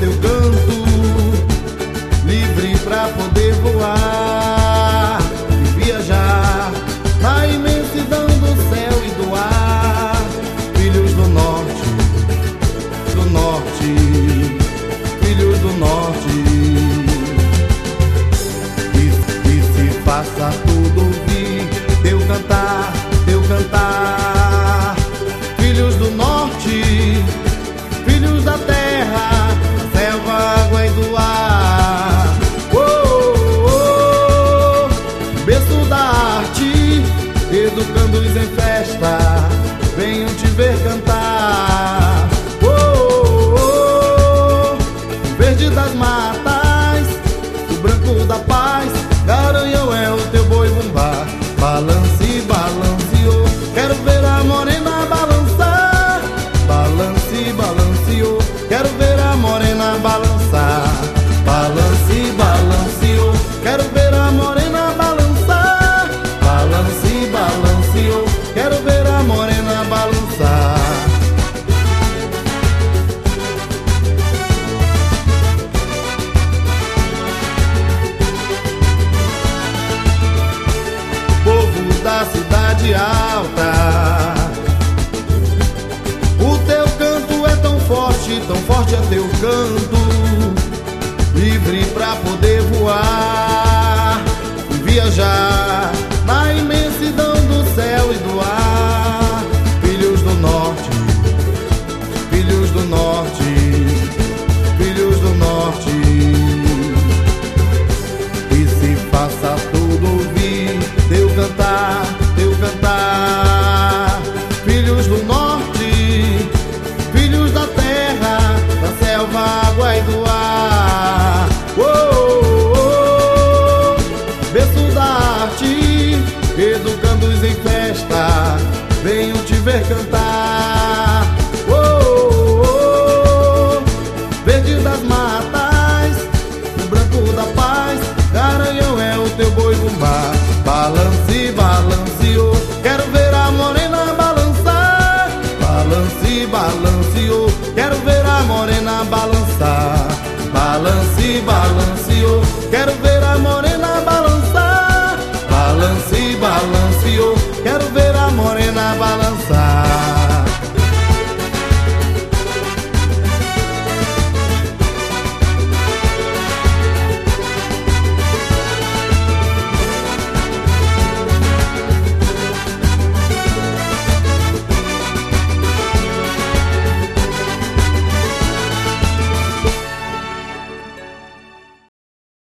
teu canto, livre pra poder voar e viajar na imensidão do céu e do ar. Filhos do norte, do norte, filhos do norte. E, e se faça tudo educando-os em festa, venham te ver cantar. Oh, oh, oh, verde das matas, o branco da paz, garanhão é o teu boi bumbá. Balance, balanceou, quero ver a morena balançar. Balance, balanceou, quero ver a morena balançar. Balance, balanceou, quero ver da cidade alta. O teu canto é tão forte, tão forte é teu canto, livre pra poder voar balance, balanceou. Quero ver a morena balançar. Balance, balanceou. Quero ver a morena balançar. Balance, balanceou.